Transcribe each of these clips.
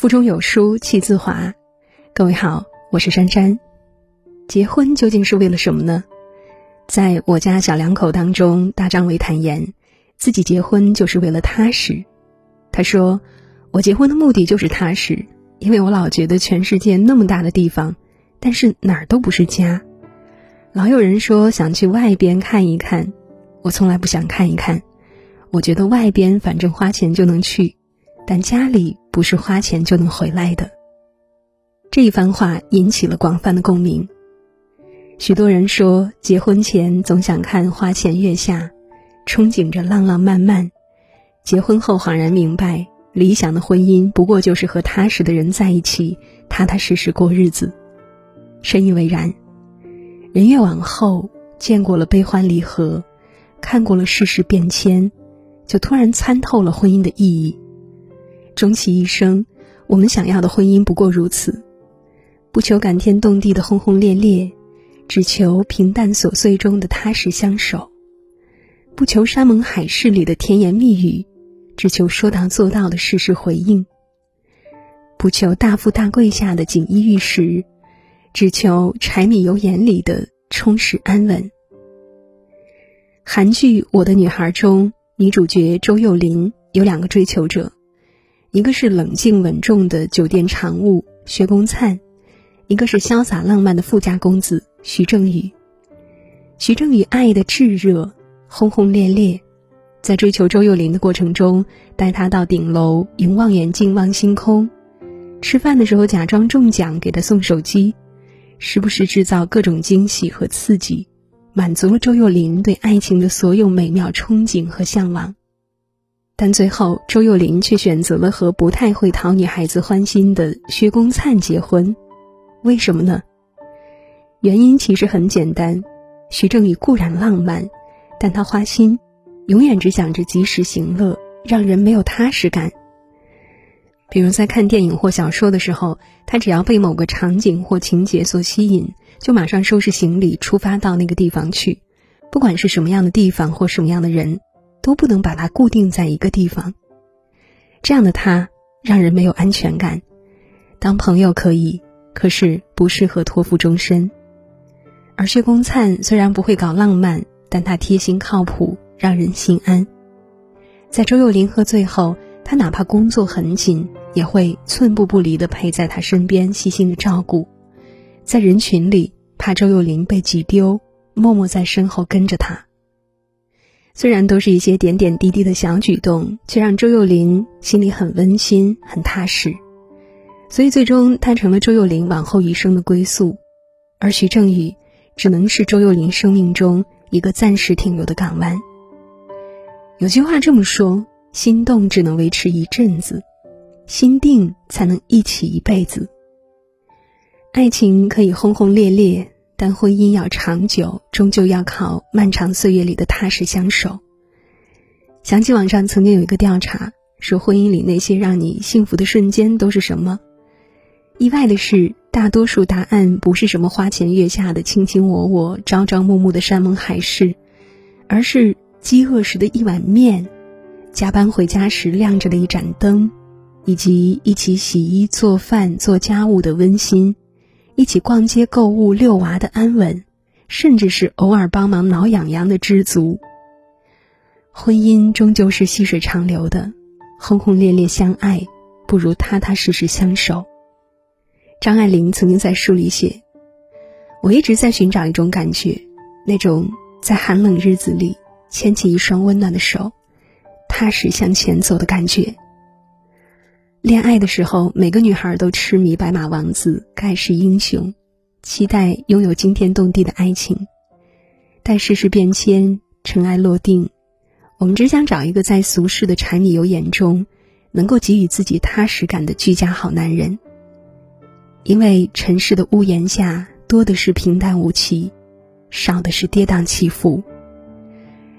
腹中有书气自华。各位好，我是珊珊。结婚究竟是为了什么呢？在我家小两口当中，大张伟坦言，自己结婚就是为了踏实。他说：“我结婚的目的就是踏实，因为我老觉得全世界那么大的地方，但是哪儿都不是家。老有人说想去外边看一看，我从来不想看一看。我觉得外边反正花钱就能去，但家里不是花钱就能回来的。”这一番话引起了广泛的共鸣。许多人说，结婚前总想看花前月下，憧憬着浪浪漫漫；结婚后恍然明白，理想的婚姻不过就是和踏实的人在一起，踏踏实实过日子。深以为然。人越往后，见过了悲欢离合，看过了世事变迁，就突然参透了婚姻的意义。终其一生，我们想要的婚姻不过如此，不求感天动地的轰轰烈烈。只求平淡琐碎中的踏实相守，不求山盟海誓里的甜言蜜语，只求说到做到的事事回应。不求大富大贵下的锦衣玉食，只求柴米油盐里的充实安稳。韩剧《我的女孩》中，女主角周幼琳有两个追求者，一个是冷静稳重的酒店常务薛公灿，一个是潇洒浪漫的富家公子。徐正宇，徐正宇爱的炙热，轰轰烈烈，在追求周幼林的过程中，带她到顶楼用望远镜望星空，吃饭的时候假装中奖给她送手机，时不时制造各种惊喜和刺激，满足了周幼林对爱情的所有美妙憧憬和向往。但最后，周幼林却选择了和不太会讨女孩子欢心的薛公灿结婚，为什么呢？原因其实很简单，徐正宇固然浪漫，但他花心，永远只想着及时行乐，让人没有踏实感。比如在看电影或小说的时候，他只要被某个场景或情节所吸引，就马上收拾行李出发到那个地方去，不管是什么样的地方或什么样的人，都不能把它固定在一个地方。这样的他让人没有安全感，当朋友可以，可是不适合托付终身。而薛公灿虽然不会搞浪漫，但他贴心靠谱，让人心安。在周幼琳喝醉后，他哪怕工作很紧，也会寸步不离地陪在她身边，细心的照顾。在人群里，怕周幼琳被挤丢，默默在身后跟着她。虽然都是一些点点滴滴的小举动，却让周幼林心里很温馨、很踏实。所以，最终他成了周幼林往后余生的归宿。而徐正宇。只能是周幼林生命中一个暂时停留的港湾。有句话这么说：心动只能维持一阵子，心定才能一起一辈子。爱情可以轰轰烈烈，但婚姻要长久，终究要靠漫长岁月里的踏实相守。想起网上曾经有一个调查，说婚姻里那些让你幸福的瞬间都是什么？意外的是。大多数答案不是什么花前月下的卿卿我我、朝朝暮暮的山盟海誓，而是饥饿时的一碗面，加班回家时亮着的一盏灯，以及一起洗衣做饭做家务的温馨，一起逛街购物遛娃的安稳，甚至是偶尔帮忙挠痒痒的知足。婚姻终究是细水长流的，轰轰烈烈相爱，不如踏踏实实相守。张爱玲曾经在书里写：“我一直在寻找一种感觉，那种在寒冷日子里牵起一双温暖的手，踏实向前走的感觉。恋爱的时候，每个女孩都痴迷白马王子、盖世英雄，期待拥有惊天动地的爱情。待世事变迁，尘埃落定，我们只想找一个在俗世的柴米油盐中，能够给予自己踏实感的居家好男人。”因为尘世的屋檐下多的是平淡无奇，少的是跌宕起伏。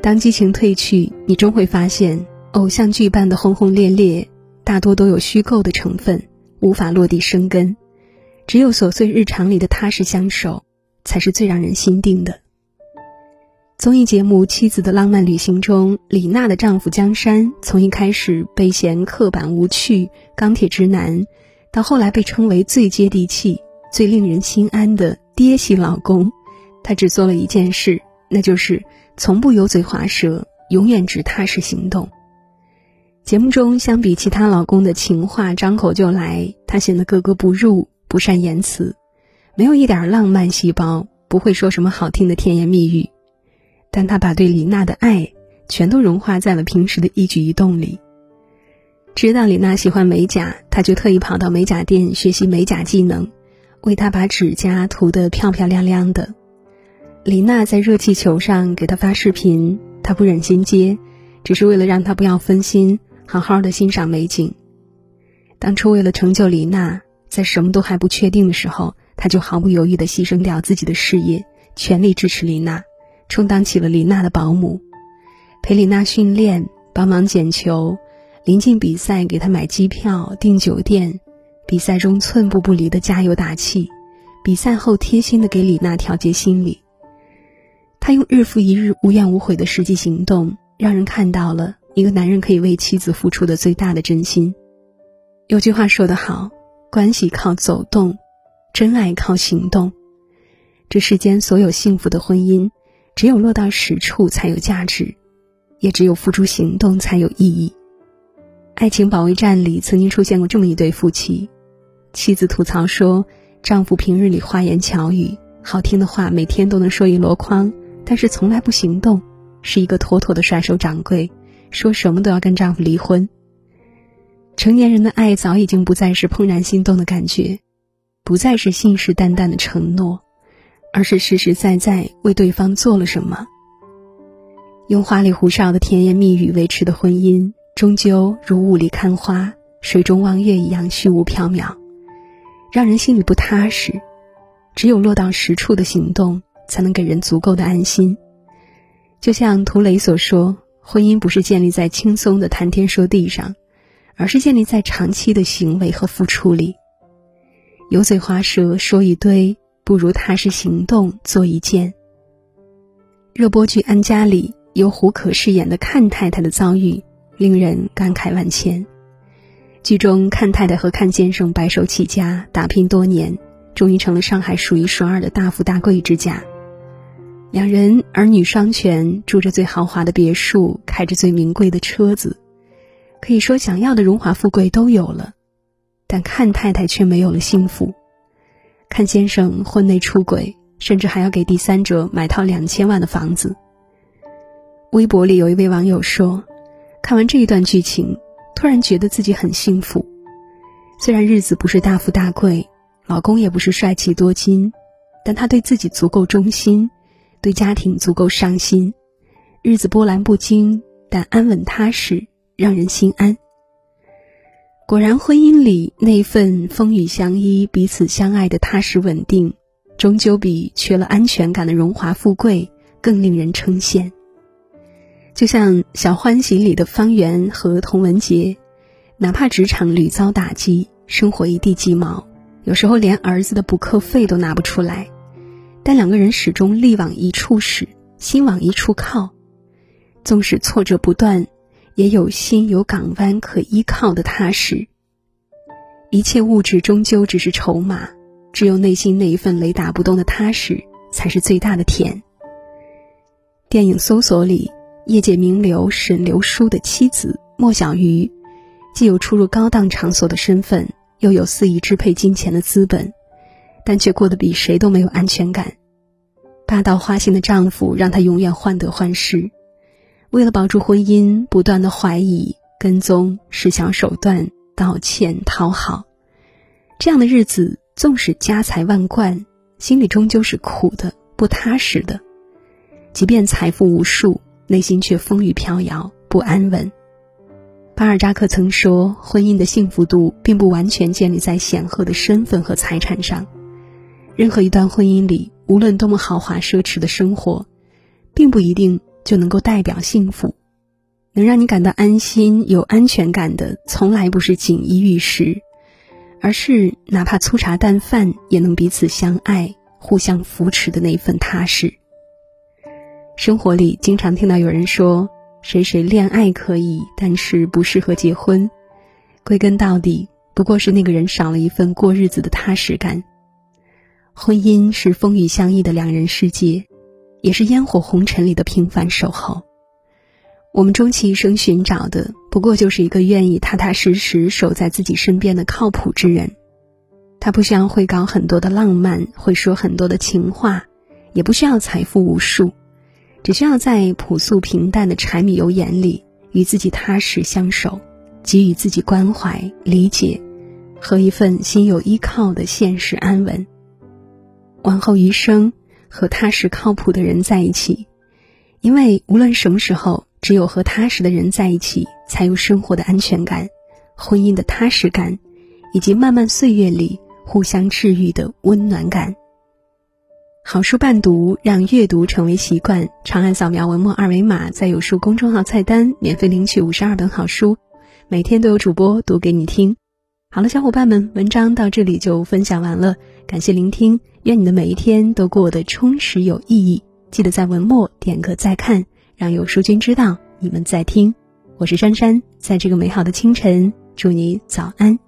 当激情褪去，你终会发现，偶像剧般的轰轰烈烈，大多都有虚构的成分，无法落地生根。只有琐碎日常里的踏实相守，才是最让人心定的。综艺节目《妻子的浪漫旅行》中，李娜的丈夫江山，从一开始被嫌刻板无趣、钢铁直男。到后来被称为最接地气、最令人心安的爹系老公，他只做了一件事，那就是从不油嘴滑舌，永远只踏实行动。节目中，相比其他老公的情话张口就来，他显得格格不入，不善言辞，没有一点浪漫细胞，不会说什么好听的甜言蜜语。但他把对李娜的爱全都融化在了平时的一举一动里。知道李娜喜欢美甲，他就特意跑到美甲店学习美甲技能，为她把指甲涂得漂漂亮亮的。李娜在热气球上给他发视频，他不忍心接，只是为了让他不要分心。好好的欣赏美景。当初为了成就李娜，在什么都还不确定的时候，他就毫不犹豫的牺牲掉自己的事业，全力支持李娜，充当起了李娜的保姆，陪李娜训练，帮忙捡球，临近比赛给她买机票、订酒店，比赛中寸步不离的加油打气，比赛后贴心的给李娜调节心理。他用日复一日无怨无悔的实际行动，让人看到了。一个男人可以为妻子付出的最大的真心。有句话说得好：“关系靠走动，真爱靠行动。”这世间所有幸福的婚姻，只有落到实处才有价值，也只有付诸行动才有意义。《爱情保卫战》里曾经出现过这么一对夫妻，妻子吐槽说，丈夫平日里花言巧语，好听的话每天都能说一箩筐，但是从来不行动，是一个妥妥的甩手掌柜。说什么都要跟丈夫离婚。成年人的爱早已经不再是怦然心动的感觉，不再是信誓旦旦的承诺，而是实实在在为对方做了什么。用花里胡哨的甜言蜜语维持的婚姻，终究如雾里看花、水中望月一样虚无缥缈，让人心里不踏实。只有落到实处的行动，才能给人足够的安心。就像涂磊所说。婚姻不是建立在轻松的谈天说地上，而是建立在长期的行为和付出里。油嘴滑舌说一堆，不如踏实行动做一件。热播剧《安家》里由胡可饰演的阚太太的遭遇，令人感慨万千。剧中阚太太和阚先生白手起家，打拼多年，终于成了上海数一数二的大富大贵之家。两人儿女双全，住着最豪华的别墅，开着最名贵的车子，可以说想要的荣华富贵都有了，但看太太却没有了幸福。看先生婚内出轨，甚至还要给第三者买套两千万的房子。微博里有一位网友说：“看完这一段剧情，突然觉得自己很幸福。虽然日子不是大富大贵，老公也不是帅气多金，但他对自己足够忠心。”对家庭足够上心，日子波澜不惊，但安稳踏实，让人心安。果然，婚姻里那份风雨相依、彼此相爱的踏实稳定，终究比缺了安全感的荣华富贵更令人称羡。就像《小欢喜》里的方圆和童文洁，哪怕职场屡遭打击，生活一地鸡毛，有时候连儿子的补课费都拿不出来。但两个人始终力往一处使，心往一处靠，纵使挫折不断，也有心有港湾可依靠的踏实。一切物质终究只是筹码，只有内心那一份雷打不动的踏实，才是最大的甜。电影《搜索》里，业界名流沈流书的妻子莫小鱼，既有出入高档场所的身份，又有肆意支配金钱的资本。但却过得比谁都没有安全感。霸道花心的丈夫让她永远患得患失，为了保住婚姻，不断的怀疑、跟踪、施小手段、道歉、讨好，这样的日子，纵使家财万贯，心里终究是苦的、不踏实的。即便财富无数，内心却风雨飘摇、不安稳。巴尔扎克曾说：“婚姻的幸福度并不完全建立在显赫的身份和财产上。”任何一段婚姻里，无论多么豪华奢侈的生活，并不一定就能够代表幸福。能让你感到安心、有安全感的，从来不是锦衣玉食，而是哪怕粗茶淡饭也能彼此相爱、互相扶持的那一份踏实。生活里经常听到有人说：“谁谁恋爱可以，但是不适合结婚。”归根到底，不过是那个人少了一份过日子的踏实感。婚姻是风雨相依的两人世界，也是烟火红尘里的平凡守候。我们终其一生寻找的，不过就是一个愿意踏踏实实守在自己身边的靠谱之人。他不需要会搞很多的浪漫，会说很多的情话，也不需要财富无数，只需要在朴素平淡的柴米油盐里与自己踏实相守，给予自己关怀、理解和一份心有依靠的现实安稳。往后余生，和踏实靠谱的人在一起，因为无论什么时候，只有和踏实的人在一起，才有生活的安全感、婚姻的踏实感，以及漫漫岁月里互相治愈的温暖感。好书伴读，让阅读成为习惯。长按扫描文末二维码，在有书公众号菜单免费领取五十二本好书，每天都有主播读给你听。好了，小伙伴们，文章到这里就分享完了，感谢聆听。愿你的每一天都过得充实有意义。记得在文末点个再看，让有书君知道你们在听。我是珊珊，在这个美好的清晨，祝你早安。